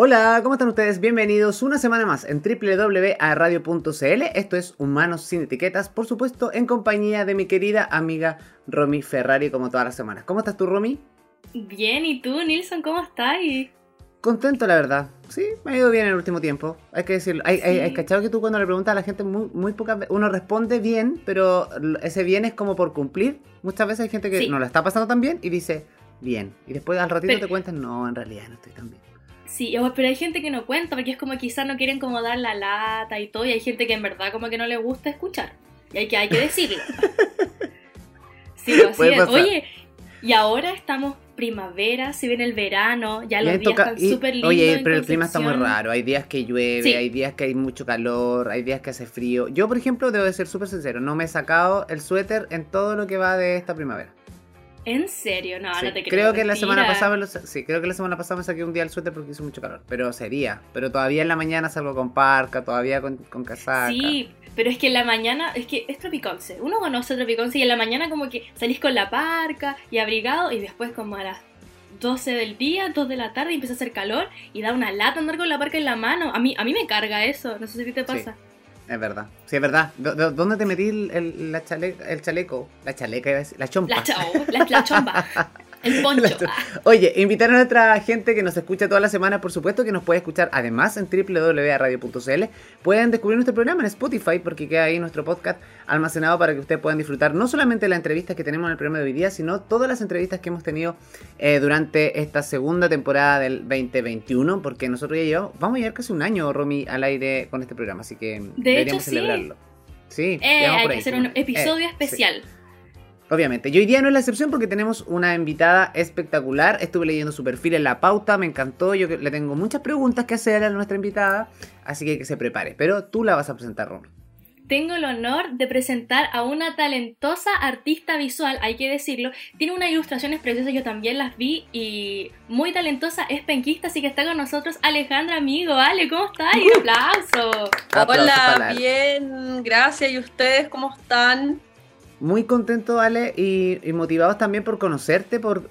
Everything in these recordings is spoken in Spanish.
Hola, ¿cómo están ustedes? Bienvenidos una semana más en www.radio.cl. Esto es Humanos sin Etiquetas, por supuesto, en compañía de mi querida amiga Romy Ferrari, como todas las semanas. ¿Cómo estás tú, Romy? Bien, ¿y tú, Nilsson? ¿Cómo estás? Contento, la verdad. Sí, me ha ido bien en el último tiempo. Hay que decirlo. Hay, hay, cachado que tú cuando le preguntas a la gente muy, muy pocas veces, uno responde bien, pero ese bien es como por cumplir. Muchas veces hay gente que no la está pasando tan bien y dice bien. Y después al ratito te cuentan, no, en realidad no estoy tan bien. Sí, pero hay gente que no cuenta porque es como quizás no quieren como dar la lata y todo, y hay gente que en verdad como que no le gusta escuchar. Y hay que, hay que decirlo. sí, así es. Oye, y ahora estamos primavera, si viene el verano, ya los días están súper lindos. Oye, pero el clima está muy raro. Hay días que llueve, hay días que hay mucho calor, hay días que hace frío. Yo, por ejemplo, debo de ser súper sincero, no me he sacado el suéter en todo lo que va de esta primavera. ¿En serio? No, no te creo. Creo que la semana pasada sí, creo que la semana pasada me saqué un día el suéter porque hizo mucho calor. Pero sería. Pero todavía en la mañana salgo con parca, todavía con, con casaca. Sí, pero es que en la mañana, es que es tropiconce. Uno conoce tropiconce y en la mañana como que salís con la parca y abrigado y después como a las 12 del día, 2 de la tarde y empieza a hacer calor y da una lata andar con la parca en la mano. A mí, a mí me carga eso, no sé si te pasa. Es verdad. Sí, es verdad. ¿Dónde te metí el, la el chaleco? La chaleca, iba a decir. La chompa. La, la chompa. El poncho. Oye, invitar a nuestra gente que nos escucha toda la semana, por supuesto, que nos puede escuchar además en www.radio.cl. Pueden descubrir nuestro programa en Spotify porque queda ahí nuestro podcast almacenado para que ustedes puedan disfrutar no solamente la entrevista que tenemos en el programa de hoy día, sino todas las entrevistas que hemos tenido eh, durante esta segunda temporada del 2021, porque nosotros ya llevamos, vamos a llevar casi un año, Romy, al aire con este programa, así que deberíamos celebrarlo. Sí, eh, hay que hacer un episodio eh, especial. Obviamente. Y hoy día no es la excepción porque tenemos una invitada espectacular. Estuve leyendo su perfil en la pauta, me encantó. Yo le tengo muchas preguntas que hacer a nuestra invitada, así que que se prepare. Pero tú la vas a presentar, Romy. Tengo el honor de presentar a una talentosa artista visual, hay que decirlo. Tiene unas ilustraciones preciosas, yo también las vi y muy talentosa, es penquista, así que está con nosotros Alejandra Amigo. Ale, ¿cómo estás? Un uh. aplauso. Hola, bien, gracias. ¿Y ustedes cómo están? Muy contento, Ale, y, motivados también por conocerte, por,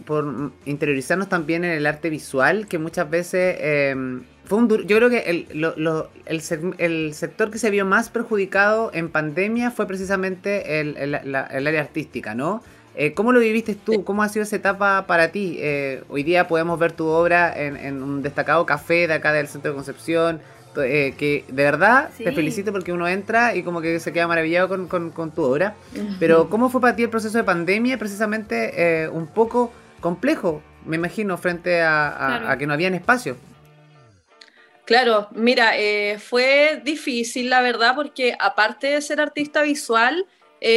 interiorizarnos también en el arte visual, que muchas veces em, fue un duro. Yo creo que el, el, sector que se vio más perjudicado en pandemia fue precisamente el, área artística, ¿no? Eh, ¿Cómo lo viviste tú? ¿Cómo ha sido esa etapa para ti? Eh, hoy día podemos ver tu obra en, en, un destacado café de acá del Centro de Concepción. Eh, que de verdad te felicito porque uno entra y como que se queda maravillado con, tu obra. Pero ¿cómo fue para ti el proceso de pandemia? Precisamente eh, un poco complejo, me imagino, frente a, que no había espacio. Claro, mira, eh, fue difícil la verdad porque aparte de ser artista visual,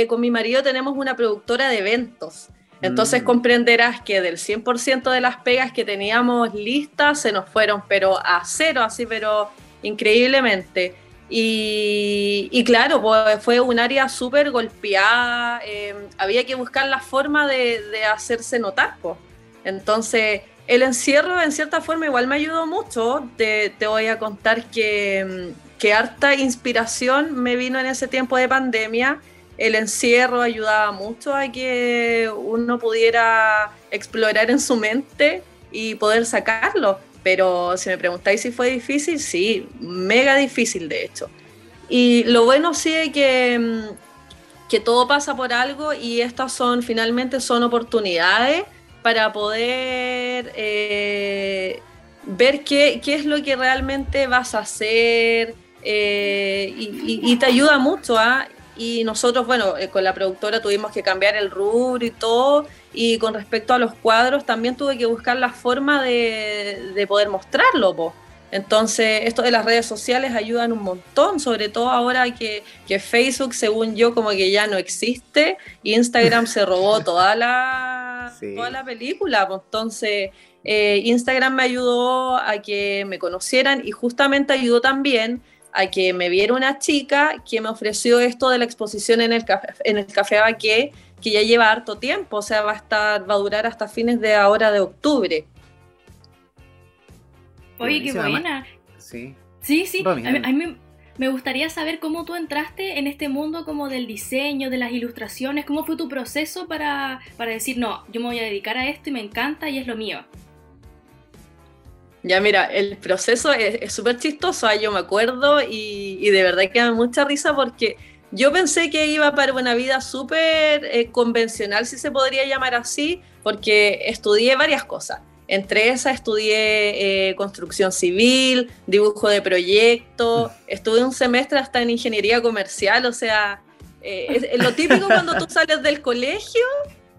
con mi marido tenemos una productora de eventos. Entonces mm. comprenderás que del 100% de las pegas que teníamos listas se nos fueron, pero a cero, así, pero increíblemente. Y, claro, fue un área súper golpeada, em, había que buscar la forma de, hacerse notar. Pues. Entonces, el encierro en cierta forma igual me ayudó mucho. Te, voy a contar que, que, harta inspiración me vino en ese tiempo de pandemia. El encierro ayudaba mucho a que uno pudiera explorar en su mente y poder sacarlo. Pero si me preguntáis si fue difícil, sí, mega difícil de hecho. Y lo bueno sí es que, mm, que todo pasa por algo y estas son finalmente son oportunidades para poder eh, ver qué, qué, es lo que realmente vas a hacer eh, y, te ayuda mucho. ¿ah? Y nosotros, bueno, eh, con la productora tuvimos que cambiar el rubro y todo y con respecto a los cuadros, también tuve que buscar la forma de, poder mostrarlo. Entonces, esto de las redes sociales ayudan un montón, sobre todo ahora que, Facebook, según yo, como que ya no existe. Instagram se robó toda la, toda la película. Entonces, eh, Instagram me ayudó a que me conocieran y justamente ayudó también a que me viera una chica que me ofreció esto de la exposición en el café, en el café Baqué que ya lleva harto tiempo, o sea, va a estar, va a durar hasta fines de ahora de octubre. Oye, qué buena. Sí. Sí, sí. A mí, me, gustaría saber cómo tú entraste en este mundo como del diseño, de las ilustraciones, cómo fue tu proceso para, para decir, no, yo me voy a dedicar a esto y me encanta y es lo mío. Ya mira, el proceso es súper chistoso, ah, yo me acuerdo y, de verdad que me da mucha risa porque yo pensé que iba para una vida súper eh, convencional, si se podría llamar así, porque estudié varias cosas. Entre esas estudié eh, construcción civil, dibujo de proyectos, mm. estuve un semestre hasta en ingeniería comercial, o sea, eh, es, lo típico cuando tú sales del colegio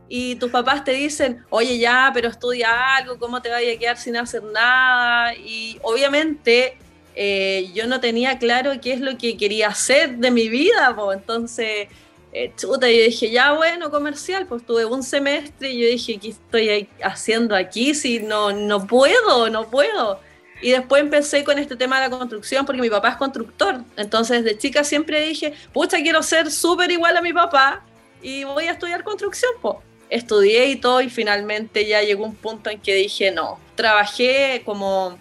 y tus papás te dicen, oye ya, pero estudia algo, ¿cómo te vaya a quedar sin hacer nada? Y obviamente eh, yo no tenía claro qué es lo que quería hacer de mi vida, pues entonces eh, chuta, yo dije, ya bueno, comercial, pues tuve un semestre y yo dije, ¿qué estoy haciendo aquí? Si no, no puedo, no puedo. Y después empecé con este tema de la construcción porque mi papá es constructor. Entonces, de chica siempre dije, pucha, quiero ser súper igual a mi papá y voy a estudiar construcción. Pues. Estudié y todo y finalmente ya llegó un punto en que dije, no, trabajé como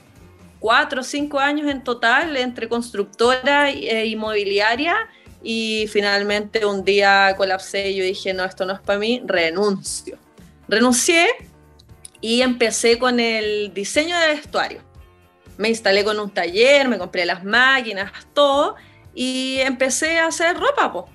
cuatro o cinco años en total entre constructora e inmobiliaria y finalmente un día colapsé y yo dije, no, esto no es para mí, renuncio. Renuncié y empecé con el diseño de vestuario. Me instalé con un taller, me compré las máquinas, todo, y empecé a hacer ropa, po.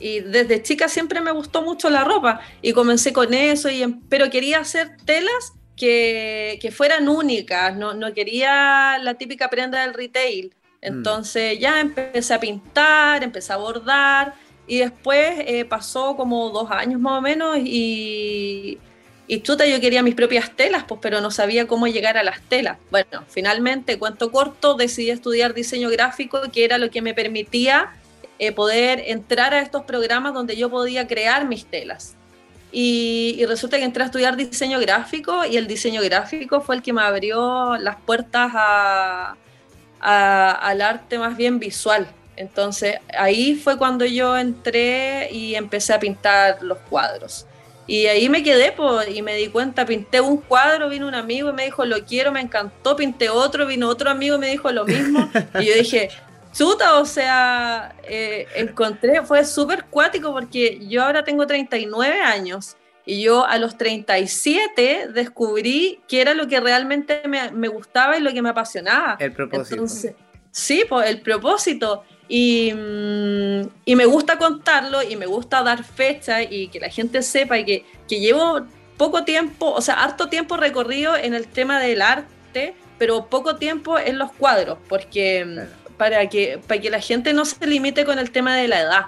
Y desde chica siempre me gustó mucho la ropa y comencé con eso, y, em, pero quería hacer telas que, que fueran únicas, no, no quería la típica prenda del retail. Mm. Entonces ya empecé a pintar, empecé a bordar y después eh, pasó como dos años más o menos y, y chuta, yo quería mis propias telas, pues, pero no sabía cómo llegar a las telas. Bueno, finalmente, cuento corto, decidí estudiar diseño gráfico, que era lo que me permitía eh, poder entrar a estos programas donde yo podía crear mis telas. Y, resulta que entré a estudiar diseño gráfico y el diseño gráfico fue el que me abrió las puertas a, al arte más bien visual. Entonces ahí fue cuando yo entré y empecé a pintar los cuadros. Y ahí me quedé pues, y me di cuenta, pinté un cuadro, vino un amigo y me dijo, lo quiero, me encantó, pinté otro, vino otro amigo y me dijo lo mismo. y yo dije, chuta, o sea, eh, encontré, fue súper cuático porque yo ahora tengo 39 años y yo a los 37 descubrí que era lo que realmente me, gustaba y lo que me apasionaba. El propósito. sí, pues el propósito. Y, mm, y, me gusta contarlo y me gusta dar fecha y que la gente sepa y que, que, llevo poco tiempo, o sea, harto tiempo recorrido en el tema del arte, pero poco tiempo en los cuadros, porque mm, para, que, para que la gente no se limite con el tema de la edad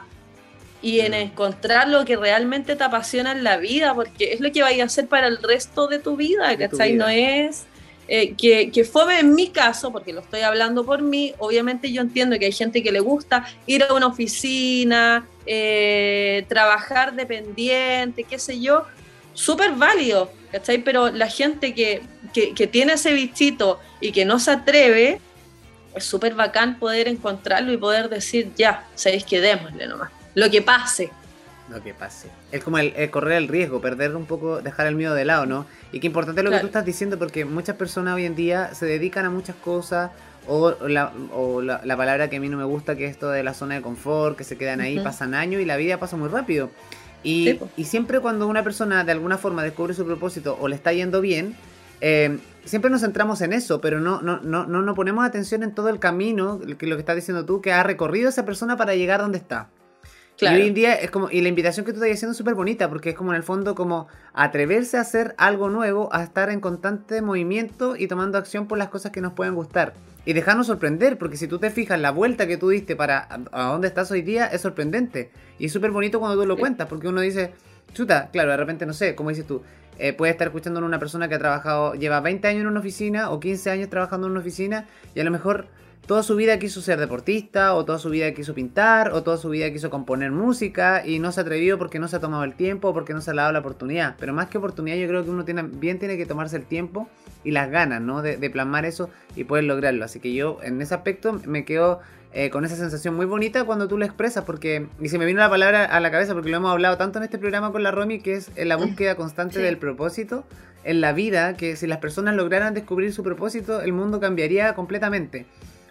y en encontrar lo que realmente te apasiona en la vida, porque es lo que vaya a hacer para el resto de tu vida, ¿cachai? No es eh, que, que fome en mi caso, porque lo estoy hablando por mí, obviamente yo entiendo que hay gente que le gusta ir a una oficina, eh, trabajar dependiente, qué sé yo, súper válido, ¿cachai? Pero la gente que, que, que tiene ese bichito y que no se atreve, es súper bacán poder encontrarlo y poder decir, ya, sabéis que démosle nomás lo que pase. Lo que pase. Es como el, correr el riesgo, perder un poco, dejar el miedo de lado, ¿no? Y qué importante es lo que tú estás diciendo, porque muchas personas hoy en día se dedican a muchas cosas, o, la, o la, palabra que a mí no me gusta, que es esto de la zona de confort, que se quedan ahí, pasan años y la vida pasa muy rápido. Y, y, siempre cuando una persona de alguna forma descubre su propósito o le está yendo bien, eh, siempre nos centramos en eso, pero no, no, no, no, no ponemos atención en todo el camino, que lo que estás diciendo tú, que ha recorrido esa persona para llegar donde está. Y hoy en día es como, y la invitación que tú estás haciendo es súper bonita, porque es como en el fondo como atreverse a hacer algo nuevo, a estar en constante movimiento y tomando acción por las cosas que nos pueden gustar. Y dejarnos sorprender, porque si tú te fijas, la vuelta que tú diste para a, dónde estás hoy día es sorprendente. Y es súper bonito cuando tú lo cuentas, porque uno dice, chuta, claro, de repente no sé, como dices tú, eh, puede estar escuchando una persona que ha trabajado, lleva 20 años en una oficina o 15 años trabajando en una oficina y a lo mejor toda su vida quiso ser deportista, o toda su vida quiso pintar, o toda su vida quiso componer música, y no se ha atrevido porque no se ha tomado el tiempo, o porque no se ha dado la oportunidad. Pero más que oportunidad, yo creo que uno tiene, bien tiene que tomarse el tiempo y las ganas, ¿no? De, plasmar eso y poder lograrlo. Así que yo, en ese aspecto, me quedo eh, con esa sensación muy bonita cuando tú lo expresas, porque, y se me vino la palabra a la cabeza, porque lo hemos hablado tanto en este programa con la Romy, que es la búsqueda constante del propósito en la vida, que si las personas lograran descubrir su propósito, el mundo cambiaría completamente.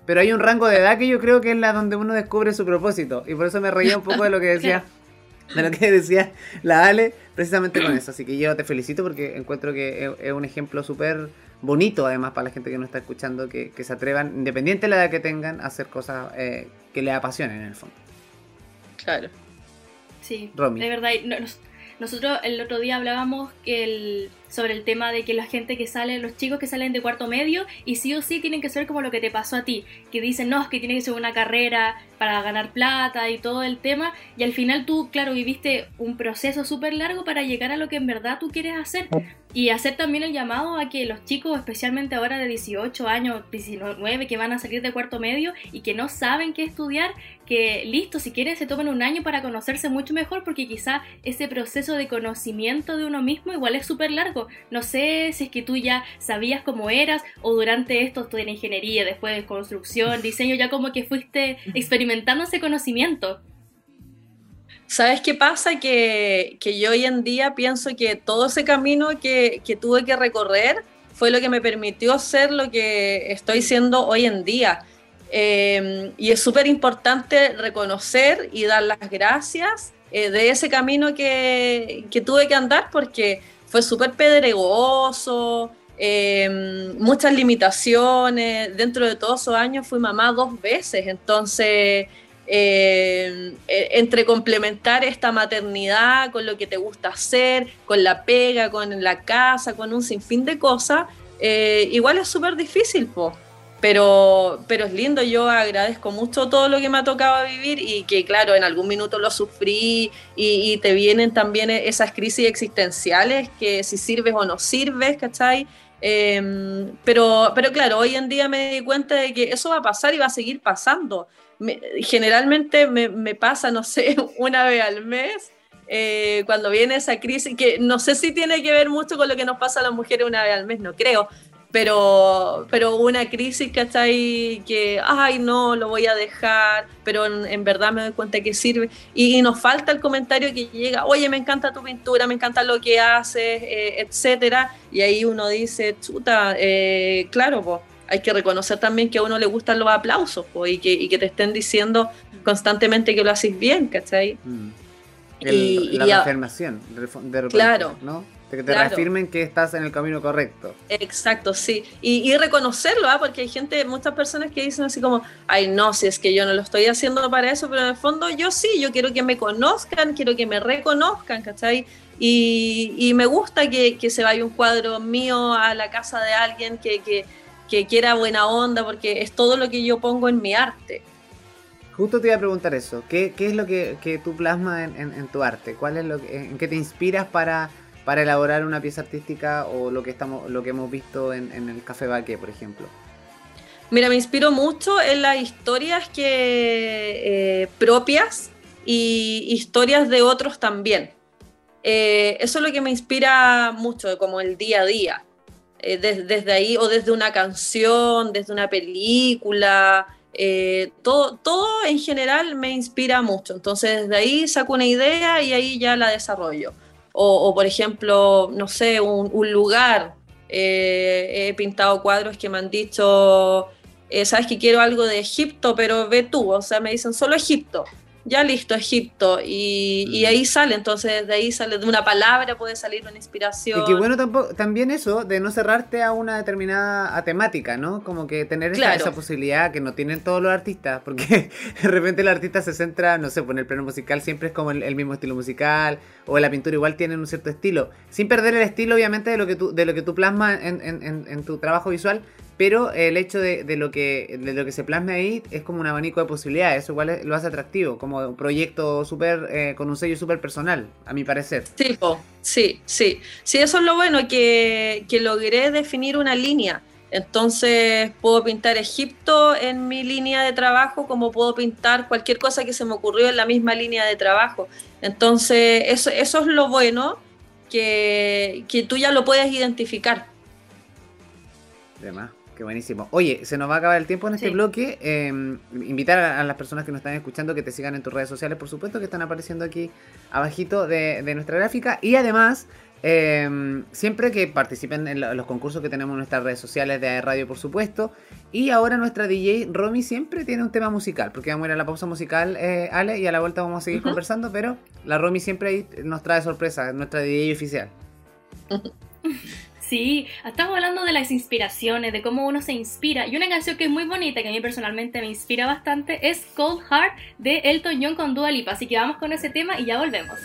Pero hay un rango de edad que yo creo que es la donde uno descubre su propósito. Y por eso me reía un poco de lo que decía, de lo que decía la Ale, precisamente con eso. Así que yo te felicito porque encuentro que es un ejemplo súper bonito además para la gente que nos está escuchando, que, se atrevan, independiente de la edad que tengan, a hacer cosas eh, que les apasionen en el fondo. Claro. Sí, de verdad, nosotros el otro día hablábamos el, sobre el tema de que la gente que sale, los chicos que salen de cuarto medio y sí o sí tienen que ser como lo que te pasó a ti, que dicen, no, es que tiene que ser una carrera para ganar plata y todo el tema, y al final tú, claro, viviste un proceso súper largo para llegar a lo que en verdad tú quieres hacer. Y hacer también el llamado a que los chicos, especialmente ahora de 18 años, 19, que van a salir de cuarto medio y que no saben qué estudiar, que listo, si quieren se tomen un año para conocerse mucho mejor, porque quizá ese proceso de conocimiento de uno mismo igual es súper largo. No sé si es que tú ya sabías cómo eras o durante esto tú en ingeniería, después de construcción, diseño, ya como que fuiste experimentando ese conocimiento. ¿Sabes qué pasa? Que, yo hoy en día pienso que todo ese camino que, tuve que recorrer fue lo que me permitió ser lo que estoy siendo hoy en día. Em, y es súper importante reconocer y dar las gracias eh, de ese camino que, tuve que andar porque fue súper pedregoso, em, muchas limitaciones. Dentro de todos esos años fui mamá dos veces, entonces eh, eh, entre complementar esta maternidad con lo que te gusta hacer, con la pega, con la casa, con un sinfín de cosas, eh, igual es súper difícil, Pero, pero es lindo, yo agradezco mucho todo lo que me ha tocado vivir y que claro, en algún minuto lo sufrí y, te vienen también esas crisis existenciales que si sirves o no sirves, ¿cachai? pero, pero claro, hoy en día me di cuenta de que eso va a pasar y va a seguir pasando generalmente me, pasa, no sé, una vez al mes, eh, cuando viene esa crisis, que no sé si tiene que ver mucho con lo que nos pasa a las mujeres una vez al mes, no creo, pero, pero una crisis que está ahí que, ay, no, lo voy a dejar, pero en, verdad me doy cuenta que sirve. Y, nos falta el comentario que llega, oye, me encanta tu pintura, me encanta lo que haces, eh, etcétera. Y ahí uno dice, chuta, eh, claro, pues hay que reconocer también que a uno le gustan los aplausos y, que, te estén diciendo constantemente que lo haces bien, ¿cachai? Mm. y, la afirmación, de claro, ¿no? Que te reafirmen que estás en el camino correcto. Exacto, sí. Y, reconocerlo, ¿ah? porque hay gente, muchas personas que dicen así como, ay, no, si es que yo no lo estoy haciendo para eso, pero en el fondo yo sí, yo quiero que me conozcan, quiero que me reconozcan, ¿cachai? Y, me gusta que, se vaya un cuadro mío a la casa de alguien que, que que quiera buena onda, porque es todo lo que yo pongo en mi arte. Justo te iba a preguntar eso, ¿qué, qué es lo que, que tú plasmas en, en, tu arte? ¿Cuál es lo que, ¿En qué te inspiras para, para elaborar una pieza artística o lo que, estamos, lo que hemos visto en, en el Café Baque, por ejemplo? Mira, me inspiro mucho en las historias que eh, propias y historias de otros también. Eh, eso es lo que me inspira mucho, como el día a día. Eh, desde ahí, o desde una canción, desde una película, eh, todo, todo en general me inspira mucho. Entonces desde ahí saco una idea y ahí ya la desarrollo. O, por ejemplo, no sé, un, lugar. Eh, he pintado cuadros que me han dicho, sabes que quiero algo de Egipto, pero ve tú, o sea, me dicen solo Egipto ya listo, Egipto, y, ahí sale, entonces de ahí sale de una palabra, puede salir una inspiración. Y que bueno también eso, de no cerrarte a una determinada temática, ¿no? Como que tener esa, posibilidad que no tienen todos los artistas, porque de repente el artista se centra, no sé, pues en el plano musical siempre es como el, mismo estilo musical, o en la pintura igual tienen un cierto estilo, sin perder el estilo obviamente de lo que tú, de lo que tú plasmas en, en, en tu trabajo visual, pero el hecho de, lo que, de lo que se plasme ahí es como un abanico de posibilidades, eso igual lo hace atractivo, como un proyecto súper, eh, con un sello súper personal, a mi parecer. Sí, sí, sí. Sí, eso es lo bueno, que, que logré definir una línea. Entonces puedo pintar Egipto en mi línea de trabajo como puedo pintar cualquier cosa que se me ocurrió en la misma línea de trabajo. Entonces eso, eso es lo bueno, que, que tú ya lo puedes identificar. Además. Qué buenísimo. Oye, se nos va a acabar el tiempo en este bloque. Em, invitar a, las personas que nos están escuchando que te sigan en tus redes sociales, por supuesto, que están apareciendo aquí abajito de, nuestra gráfica. Y además, em, siempre que participen en los concursos que tenemos en nuestras redes sociales de radio, por supuesto. Y ahora nuestra DJ Romy siempre tiene un tema musical, porque vamos a ir a la pausa musical, eh, Ale, y a la vuelta vamos a seguir conversando, pero la Romy siempre nos trae sorpresa, nuestra DJ oficial. Sí, estamos hablando de las inspiraciones, de cómo uno se inspira. Y una canción que es muy bonita, que a mí personalmente me inspira bastante, es Cold Heart de Elton John con Dua Lipa. Así que vamos con ese tema y ya volvemos.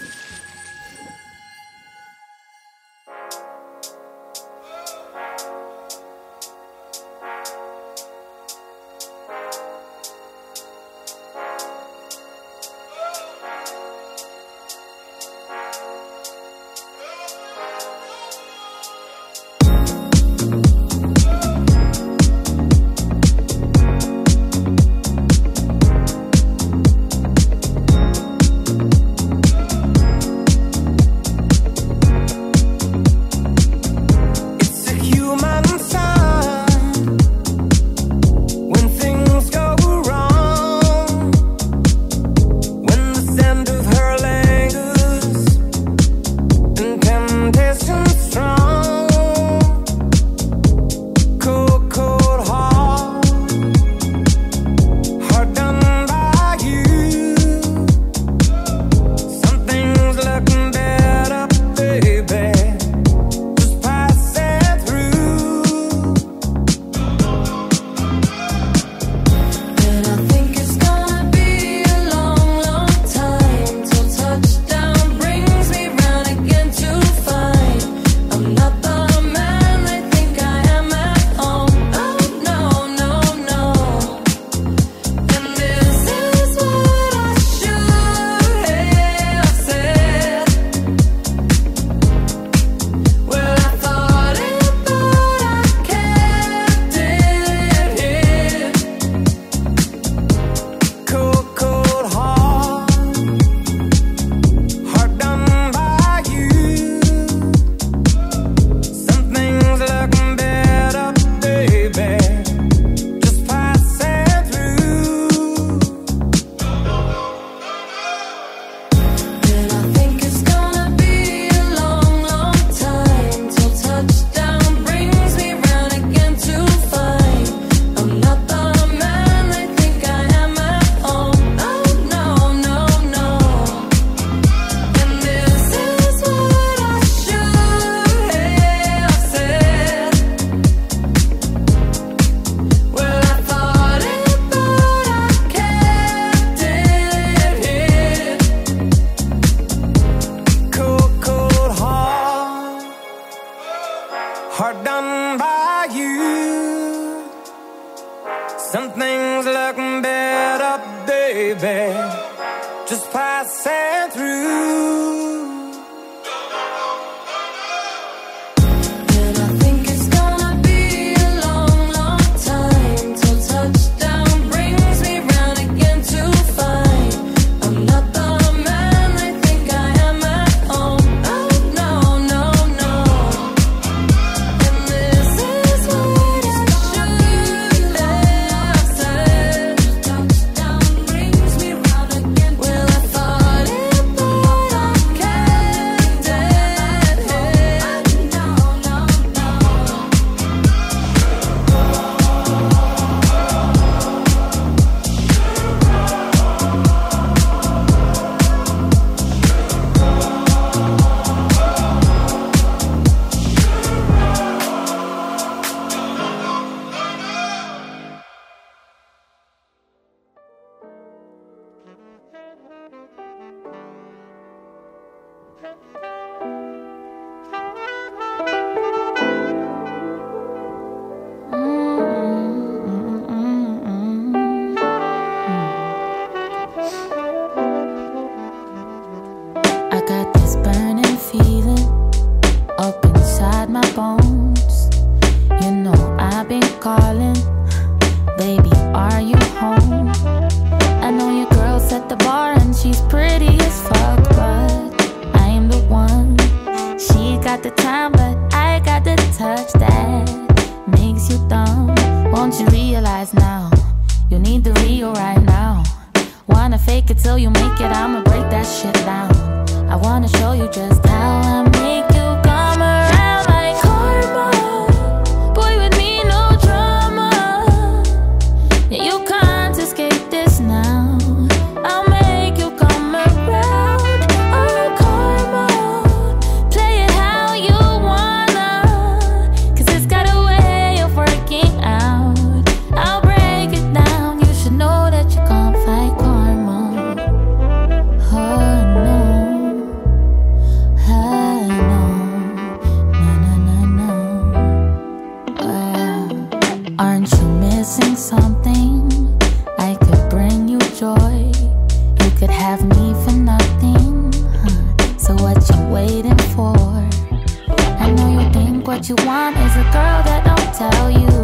You want is a girl that don't tell you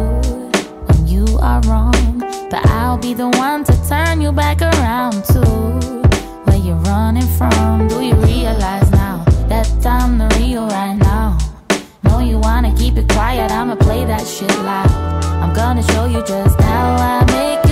when you are wrong. But I'll be the one to turn you back around to where you're running from. Do you realize now that I'm the real right now? Know you wanna keep it quiet, I'ma play that shit loud. I'm gonna show you just how I make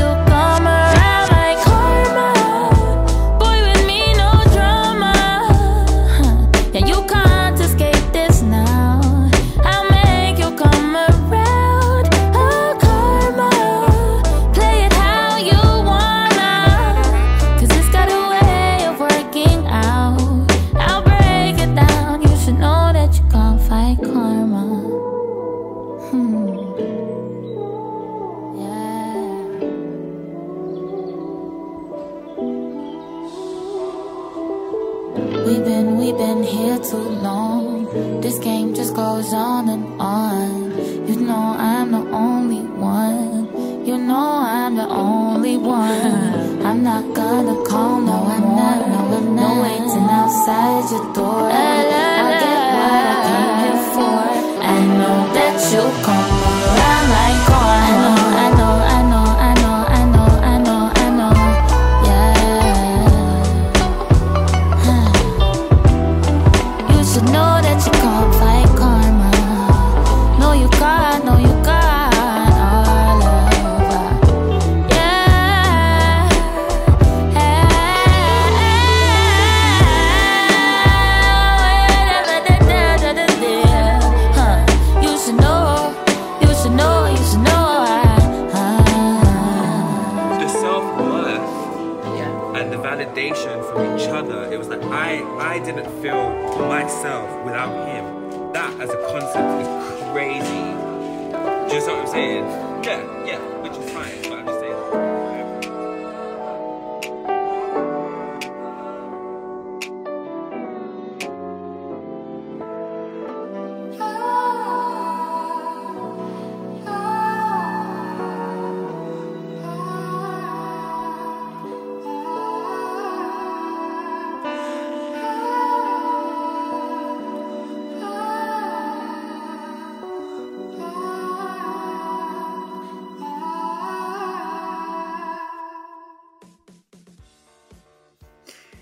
outside your door. I'll get what I came here for. I know that you'll come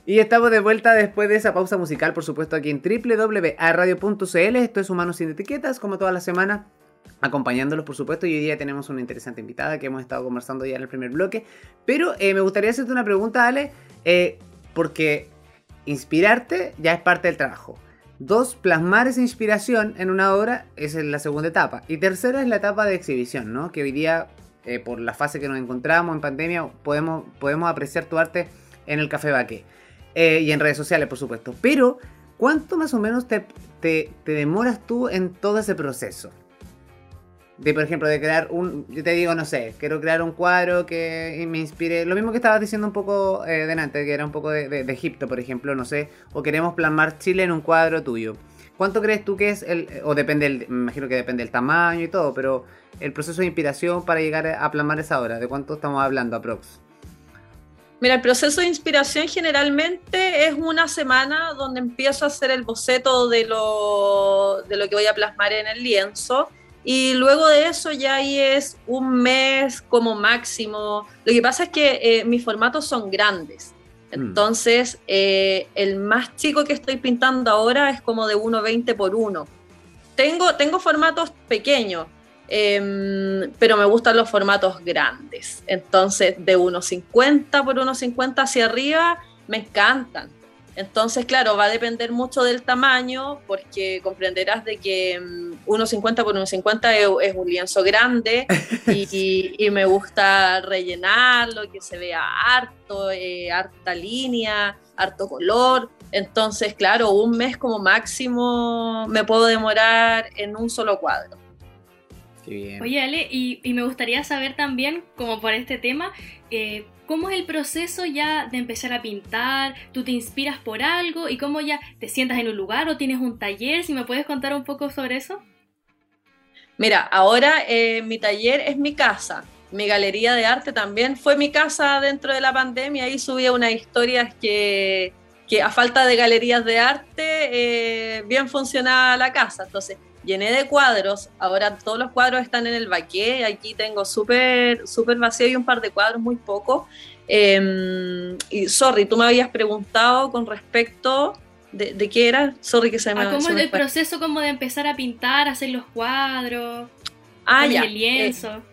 Y estamos de vuelta después de esa pausa musical, por supuesto, aquí en www.radio.cl. Esto es Humanos sin Etiquetas, como toda la semana, acompañándolos, por supuesto. Y hoy día tenemos una interesante invitada que hemos estado conversando ya en el primer bloque. Pero eh, me gustaría hacerte una pregunta, Ale, eh, porque inspirarte ya es parte del trabajo. Dos, plasmar esa inspiración en una obra es la segunda etapa. Y tercera es la etapa de exhibición, ¿no? Que hoy día, eh, por la fase que nos encontramos en pandemia, podemos, podemos apreciar tu arte en el Café Baque. Eh, y en redes sociales, por supuesto. Pero, ¿cuánto más o menos te, te, te demoras tú en todo ese proceso? De, por ejemplo, de crear un... Yo te digo, no sé, quiero crear un cuadro que me inspire... Lo mismo que estabas diciendo un poco eh, delante, que era un poco de, de- de Egipto, por ejemplo, no sé. O queremos plasmar Chile en un cuadro tuyo. ¿Cuánto crees tú que es el... O depende, del, me imagino que depende del tamaño y todo, pero el proceso de inspiración para llegar a plasmar esa obra, ¿de cuánto estamos hablando, aprox? Mira, el proceso de inspiración generalmente es una semana donde empiezo a hacer el boceto de lo, de lo que voy a plasmar en el lienzo y luego de eso ya ahí es un mes como máximo. Lo que pasa es que eh, mis formatos son grandes. Entonces, eh, el más chico que estoy pintando ahora es como de 1,20 por 1. Tengo, tengo formatos pequeños, Em, pero me gustan los formatos grandes. Entonces, de 1,50 por 1,50 hacia arriba, me encantan. Entonces, claro, va a depender mucho del tamaño, porque comprenderás de que mm, 1,50 por 1,50 es, es un lienzo grande y me gusta rellenarlo, que se vea harto, eh, harta línea, harto color. Entonces, claro, un mes como máximo me puedo demorar en un solo cuadro. Qué bien. Oye, Ale, y, y me gustaría saber también, como por este tema, eh, ¿cómo es el proceso ya de empezar a pintar? ¿Tú te inspiras por algo? ¿Y cómo ya te sientas en un lugar o tienes un taller? Si me puedes contar un poco sobre eso. Mira, ahora eh, mi taller es mi casa. Mi galería de arte también fue mi casa dentro de la pandemia. Ahí subía unas historias que, que a falta de galerías de arte, eh, bien funcionaba la casa. Entonces, llené de cuadros. Ahora todos los cuadros están en el baqué. Aquí tengo súper súper vacío y un par de cuadros, muy poco. Em, y sorry, tú me habías preguntado con respecto de, qué era. Sorry que se me. Ah, ¿Cómo es el proceso como de empezar a pintar, hacer los cuadros? Ah, ya. El lienzo. Eh,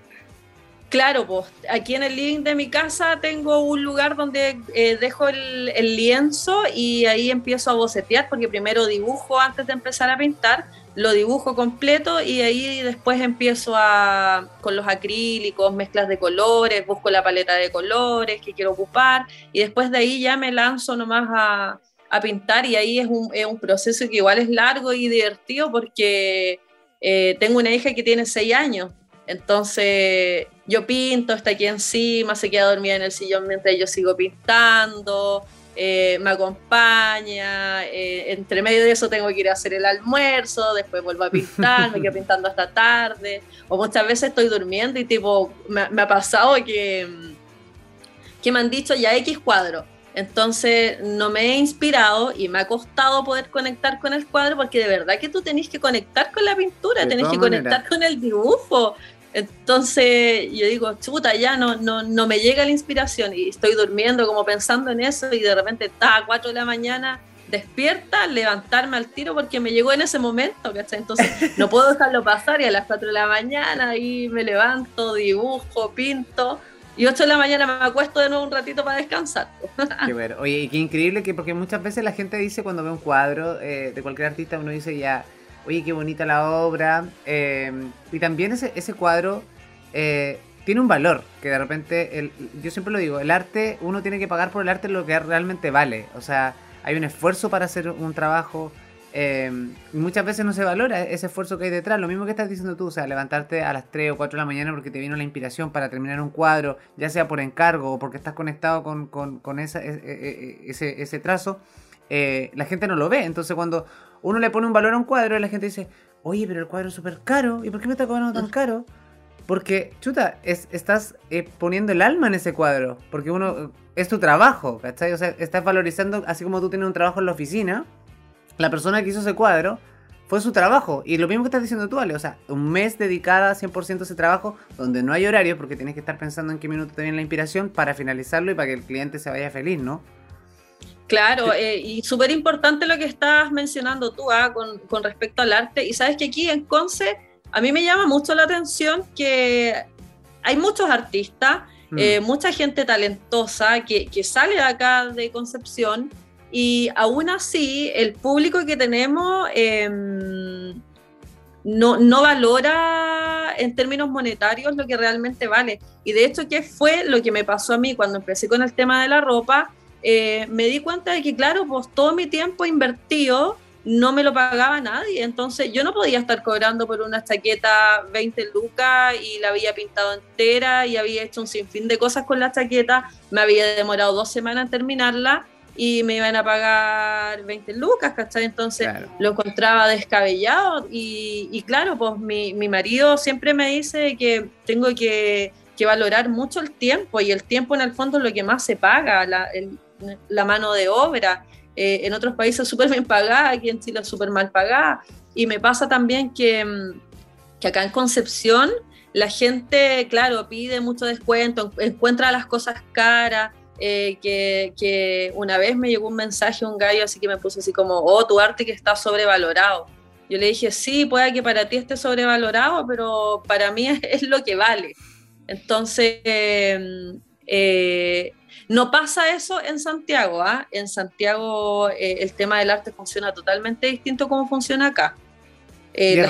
claro, pues aquí en el living de mi casa tengo un lugar donde eh, dejo el, lienzo y ahí empiezo a bocetear porque primero dibujo antes de empezar a pintar lo dibujo completo y ahí después empiezo a con los acrílicos, mezclas de colores, busco la paleta de colores que quiero ocupar y después de ahí ya me lanzo nomás a, a pintar y ahí es un, es un, proceso que igual es largo y divertido porque eh, tengo una hija que tiene seis años, entonces yo pinto, está aquí encima, se queda dormida en el sillón mientras yo sigo pintando, eh, me acompaña, eh, entre medio de eso tengo que ir a hacer el almuerzo, después vuelvo a pintar, me quedo pintando hasta tarde, o muchas veces estoy durmiendo y tipo, me, ha pasado que, que me han dicho ya X cuadro, entonces no me he inspirado y me ha costado poder conectar con el cuadro porque de verdad que tú tenés que conectar con la pintura, tenés que conectar con el dibujo, entonces yo digo, chuta, ya no, no, no me llega la inspiración y estoy durmiendo como pensando en eso y de repente está a 4 de la mañana despierta, levantarme al tiro porque me llegó en ese momento, ¿cachai? Entonces no puedo dejarlo pasar y a las 4 de la mañana ahí me levanto, dibujo, pinto y 8 de la mañana me acuesto de nuevo un ratito para descansar. qué bueno. Oye, qué increíble que porque muchas veces la gente dice cuando ve un cuadro eh, de cualquier artista, uno dice ya oye, qué bonita la obra. Eh, y también ese, cuadro eh, tiene un valor, que de repente, yo siempre lo digo, el arte, uno tiene que pagar por el arte lo que realmente vale. O sea, hay un esfuerzo para hacer un trabajo. Eh, y muchas veces no se valora ese esfuerzo que hay detrás. Lo mismo que estás diciendo tú, o sea, levantarte a las 3 o 4 de la mañana porque te vino la inspiración para terminar un cuadro, ya sea por encargo o porque estás conectado con, esa, e, e, e, ese, ese, trazo, la gente no lo ve. Entonces, cuando uno le pone un valor a un cuadro y la gente dice, oye, pero el cuadro es súper caro, ¿y por qué me está cobrando tan caro? Porque, chuta, es, estás eh, poniendo el alma en ese cuadro, porque uno, es tu trabajo, ¿cachai? O sea, estás valorizando, así como tú tienes un trabajo en la oficina, la persona que hizo ese cuadro fue su trabajo. Y lo mismo que estás diciendo tú, Ale, o sea, un mes dedicada 100% a ese trabajo, donde no hay horario, porque tienes que estar pensando en qué minuto te viene la inspiración para finalizarlo y para que el cliente se vaya feliz, ¿no? Claro, eh, y súper importante lo que estás mencionando tú ah, con, respecto al arte. Y sabes que aquí en Conce a mí me llama mucho la atención que hay muchos artistas, mm. eh, mucha gente talentosa que, sale de acá de Concepción y aún así el público que tenemos em, no, no valora en términos monetarios lo que realmente vale. Y de hecho, ¿qué fue lo que me pasó a mí cuando empecé con el tema de la ropa? Eh, me di cuenta de que, claro, pues todo mi tiempo invertido no me lo pagaba nadie, entonces yo no podía estar cobrando por una chaqueta 20 lucas y la había pintado entera y había hecho un sinfín de cosas con la chaqueta, me había demorado dos semanas en terminarla y me iban a pagar 20 lucas, ¿cachai? Entonces lo encontraba descabellado. Y, claro, pues mi, mi, marido siempre me dice que tengo que, que, valorar mucho el tiempo y el tiempo en el fondo es lo que más se paga, la, el, la mano de obra. Eh, en otros países súper bien pagada, aquí en Chile súper mal pagada. Y me pasa también que, mm, que acá en Concepción la gente, claro, pide mucho descuento, encuentra las cosas caras. Eh, que, que, una vez me llegó un mensaje un gallo así que me puso así como, oh, tu arte que está sobrevalorado. Yo le dije, sí, puede que para ti esté sobrevalorado, pero para mí es, lo que vale. Entonces, eh, eh no pasa eso en Santiago, ¿ah? En Santiago eh, el tema del arte funciona totalmente distinto como funciona acá. Eh,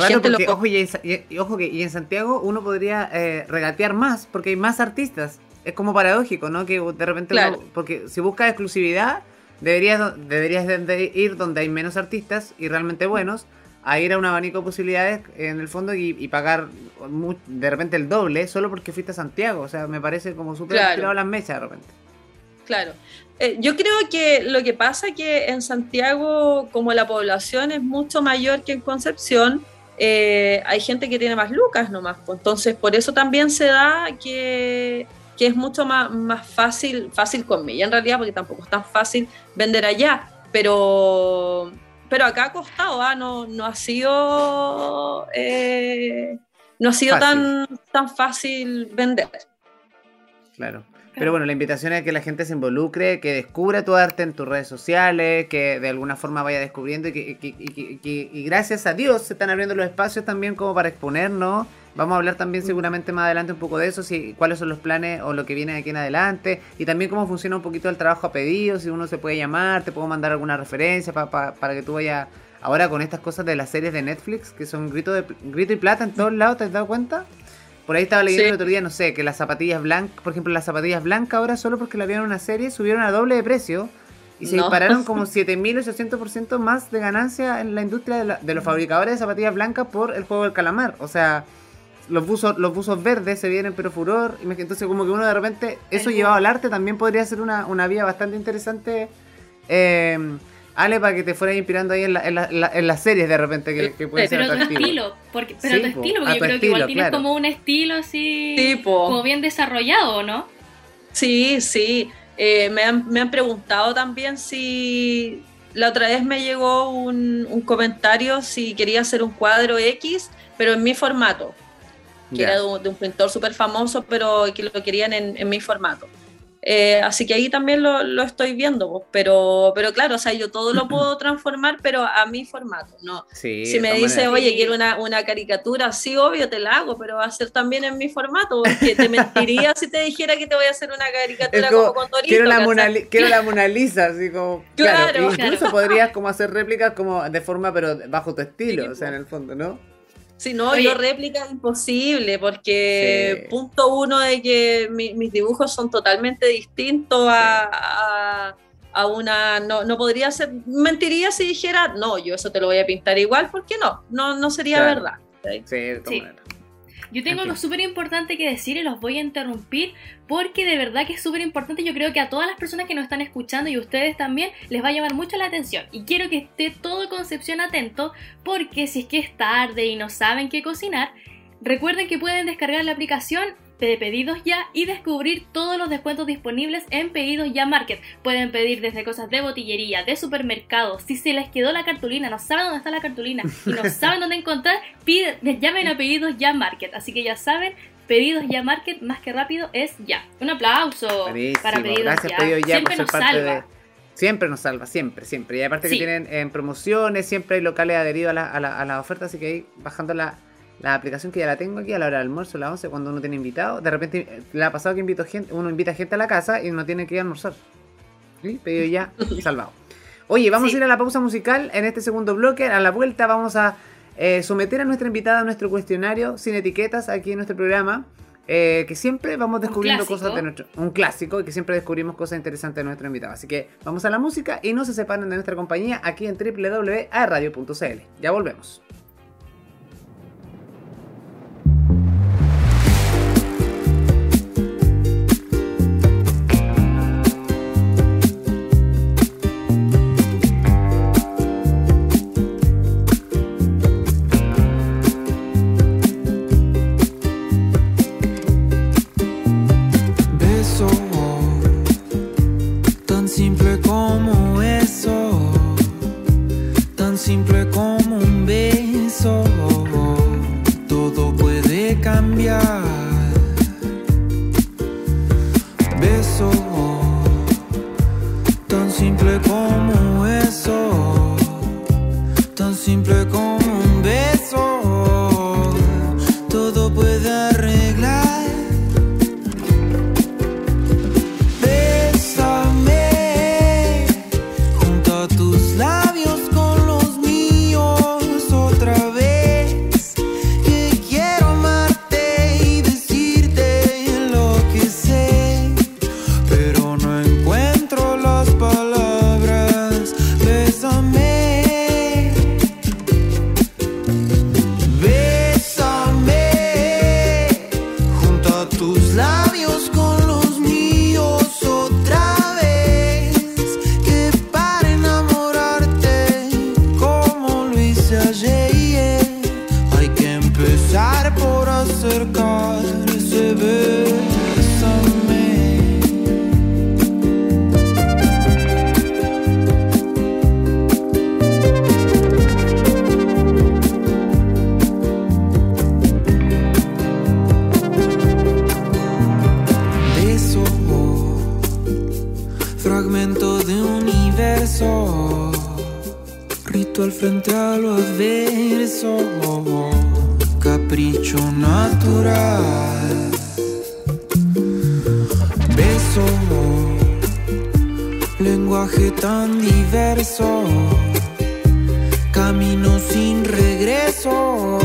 ojo, y, ojo que y en Santiago uno podría eh, regatear más porque hay más artistas. Es como paradójico, ¿no? Que de repente, porque si buscas exclusividad, deberías, deberías de ir donde hay menos artistas y realmente buenos, a ir a un abanico de posibilidades en el fondo y, pagar de repente el doble solo porque fuiste a Santiago. O sea, me parece como súper claro. las mechas de repente. Claro. Eh, yo creo que lo que pasa es que en Santiago, como la población es mucho mayor que en Concepción, eh, hay gente que tiene más lucas nomás. Pues. Entonces, por eso también se da que, que es mucho más, más fácil, fácil conmigo, en realidad, porque tampoco es tan fácil vender allá. Pero, pero acá ha costado, ¿ah? no, no ha sido, eh, no ha sido tan, tan fácil vender. Claro. Pero bueno, la invitación es que la gente se involucre, que descubra tu arte en tus redes sociales, que de alguna forma vaya descubriendo y que, y gracias a Dios se están abriendo los espacios también como para exponernos. Vamos a hablar también seguramente más adelante un poco de eso, si, cuáles son los planes o lo que viene de aquí en adelante y también cómo funciona un poquito el trabajo a pedido, si uno se puede llamar, te puedo mandar alguna referencia para que tú vayas ahora con estas cosas de las series de Netflix que son grito, de, grito y plata en todos lados, ¿te has dado cuenta? Por ahí estaba leyendo el otro día, no sé, que las zapatillas blancas, por ejemplo, las zapatillas blancas ahora solo porque la vieron en una serie subieron a doble de precio y se dispararon como 7.800% más de ganancia en la industria de, los fabricadores de zapatillas blancas por el juego del calamar. O sea, los buzos, los buzos verdes se vienen pero furor. Entonces como que uno de repente, eso llevado al arte también podría ser una, una vía bastante interesante. Eh, Ale, para que te fueras inspirando ahí en, la, en, las series de repente que, que puede ser Pero tu estilo, porque, pero tu estilo, porque yo creo que igual tienes como un estilo así, como bien desarrollado, ¿no? Sí, sí. Eh, me, han, me han preguntado también si la otra vez me llegó un, un, comentario si quería hacer un cuadro X, pero en mi formato, que era de un, pintor súper famoso, pero que lo querían en, en mi formato. Eh, así que ahí también lo, lo, estoy viendo, pero, pero claro, o sea, yo todo lo puedo transformar, pero a mi formato, ¿no? si me dice, oye, quiero una, una, caricatura, sí, obvio, te la hago, pero va a ser también en mi formato, porque te mentiría si te dijera que te voy a hacer una caricatura como, con Torito. Quiero la, Mona, quiero la Mona Lisa, así como... Claro, incluso podrías como hacer réplicas como de forma, pero bajo tu estilo, o sea, en el fondo, ¿no? Si no, yo réplica imposible, porque punto uno de que mis dibujos son totalmente distintos a, a, una. No, no, podría ser. Mentiría si dijera, no, yo eso te lo voy a pintar igual, porque no, no, no sería verdad. Sí, de todas maneras. Yo tengo algo súper importante que decir y los voy a interrumpir porque de verdad que es súper importante. Yo creo que a todas las personas que nos están escuchando y ustedes también les va a llamar mucho la atención. Y quiero que esté todo Concepción atento porque si es que es tarde y no saben qué cocinar, recuerden que pueden descargar la aplicación de Pedidos Ya y descubrir todos los descuentos disponibles en Pedidos Ya Market. Pueden pedir desde cosas de botillería, de supermercado. Si se les quedó la cartulina, no saben dónde está la cartulina y no saben dónde encontrar, piden, llamen a Pedidos Ya Market. Así que ya saben, Pedidos Ya Market, más que rápido, es ya. Un aplauso para Pedidos Gracias, Ya. Pedidos ya siempre nos salva. Siempre nos salva, siempre, siempre. Y aparte que tienen en promociones, siempre hay locales adheridos a la, a la, a la oferta, así que ahí bajando la la aplicación que ya la tengo aquí a la hora del almuerzo, a las 11, cuando uno tiene invitado. De repente eh, le ha pasado que invito gente, uno invita gente a la casa y no tiene que ir a almorzar. ¿Sí? Pedido ya, salvado. Oye, vamos a ir a la pausa musical en este segundo bloque. A la vuelta vamos a eh, someter a nuestra invitada a nuestro cuestionario sin etiquetas aquí en nuestro programa. Eh, que siempre vamos descubriendo cosas de nuestro. Un clásico, y que siempre descubrimos cosas interesantes de nuestro invitado. Así que vamos a la música y no se separen de nuestra compañía aquí en www.radio.cl. Ya volvemos. Beso, lenguaje tan diverso, camino sin regreso